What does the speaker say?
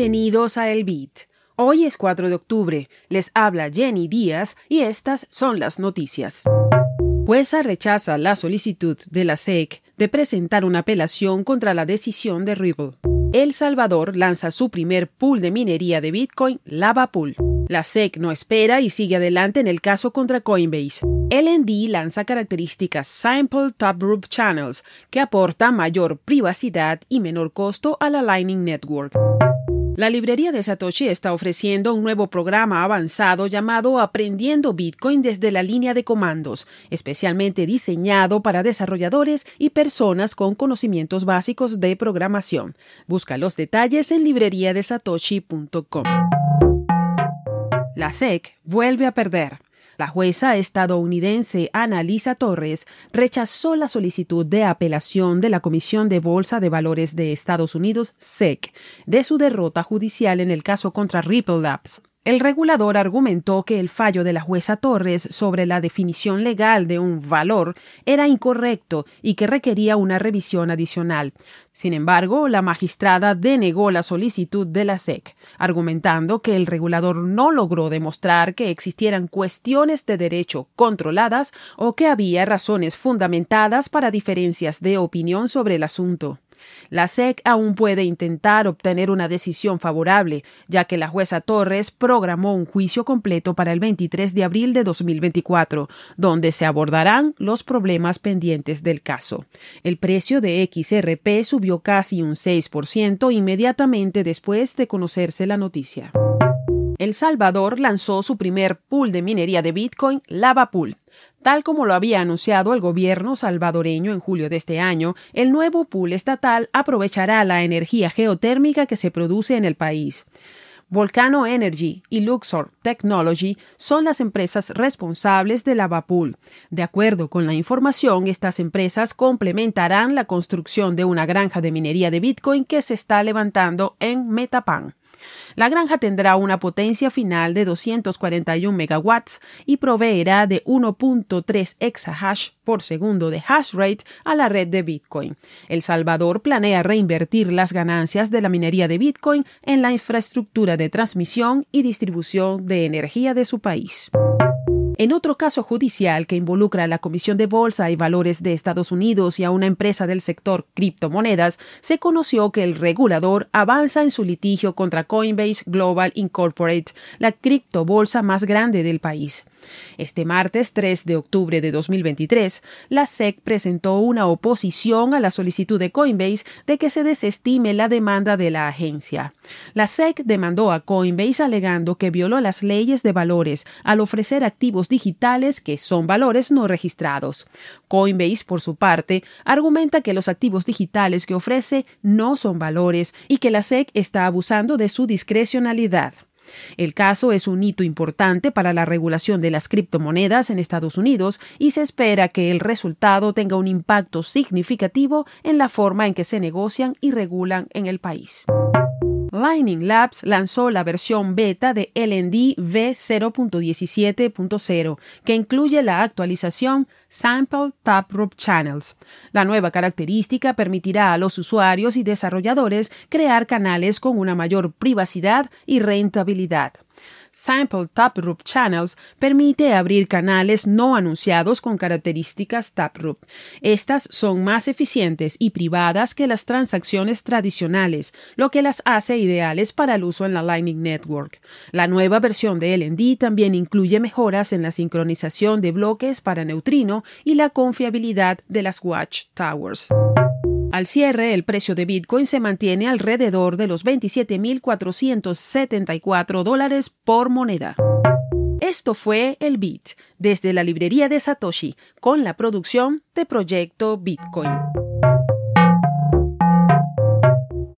Bienvenidos a El Beat. Hoy es 4 de octubre. Les habla Jenny Díaz y estas son las noticias. Jueza rechaza la solicitud de la SEC de presentar una apelación contra la decisión de Ripple. El Salvador lanza su primer pool de minería de Bitcoin, LavaPool. La SEC no espera y sigue adelante en el caso contra Coinbase. LND lanza características Sample Top Group Channels que aporta mayor privacidad y menor costo a la Lightning Network. La librería de Satoshi está ofreciendo un nuevo programa avanzado llamado Aprendiendo Bitcoin desde la línea de comandos, especialmente diseñado para desarrolladores y personas con conocimientos básicos de programación. Busca los detalles en libreriadesatoshi.com. La SEC vuelve a perder. La jueza estadounidense Annalisa Torres rechazó la solicitud de apelación de la Comisión de Bolsa de Valores de Estados Unidos, SEC, de su derrota judicial en el caso contra Ripple Labs. El regulador argumentó que el fallo de la jueza Torres sobre la definición legal de un valor era incorrecto y que requería una revisión adicional. Sin embargo, la magistrada denegó la solicitud de la SEC, argumentando que el regulador no logró demostrar que existieran cuestiones de derecho controladas o que había razones fundamentadas para diferencias de opinión sobre el asunto. La SEC aún puede intentar obtener una decisión favorable, ya que la jueza Torres programó un juicio completo para el 23 de abril de 2024, donde se abordarán los problemas pendientes del caso. El precio de XRP subió casi un 6% inmediatamente después de conocerse la noticia. El Salvador lanzó su primer pool de minería de Bitcoin, LavaPool. Tal como lo había anunciado el gobierno salvadoreño en julio de este año, el nuevo pool estatal aprovechará la energía geotérmica que se produce en el país. Volcano Energy y Luxor Technology son las empresas responsables de Lavapool. De acuerdo con la información, estas empresas complementarán la construcción de una granja de minería de Bitcoin que se está levantando en Metapan. La granja tendrá una potencia final de 241 megawatts y proveerá de 1.3 exahash por segundo de hash rate a la red de Bitcoin. El Salvador planea reinvertir las ganancias de la minería de Bitcoin en la infraestructura de transmisión y distribución de energía de su país. En otro caso judicial que involucra a la Comisión de Bolsa y Valores de Estados Unidos y a una empresa del sector criptomonedas, se conoció que el regulador avanza en su litigio contra Coinbase Global Incorporated, la criptobolsa más grande del país. Este martes 3 de octubre de 2023, la SEC presentó una oposición a la solicitud de Coinbase de que se desestime la demanda de la agencia. La SEC demandó a Coinbase alegando que violó las leyes de valores al ofrecer activos digitales que son valores no registrados. Coinbase, por su parte, argumenta que los activos digitales que ofrece no son valores y que la SEC está abusando de su discrecionalidad. El caso es un hito importante para la regulación de las criptomonedas en Estados Unidos y se espera que el resultado tenga un impacto significativo en la forma en que se negocian y regulan en el país. Lightning Labs lanzó la versión beta de LND V0.17.0, que incluye la actualización Sample Taproot Channels. La nueva característica permitirá a los usuarios y desarrolladores crear canales con una mayor privacidad y rentabilidad. Sample Taproot Channels permite abrir canales no anunciados con características Taproot. Estas son más eficientes y privadas que las transacciones tradicionales, lo que las hace ideales para el uso en la Lightning Network. La nueva versión de LND también incluye mejoras en la sincronización de bloques para neutrino y la confiabilidad de las Watch Towers. Al cierre, el precio de Bitcoin se mantiene alrededor de los 27.474 dólares por moneda. Esto fue el Bit, desde la librería de Satoshi, con la producción de Proyecto Bitcoin.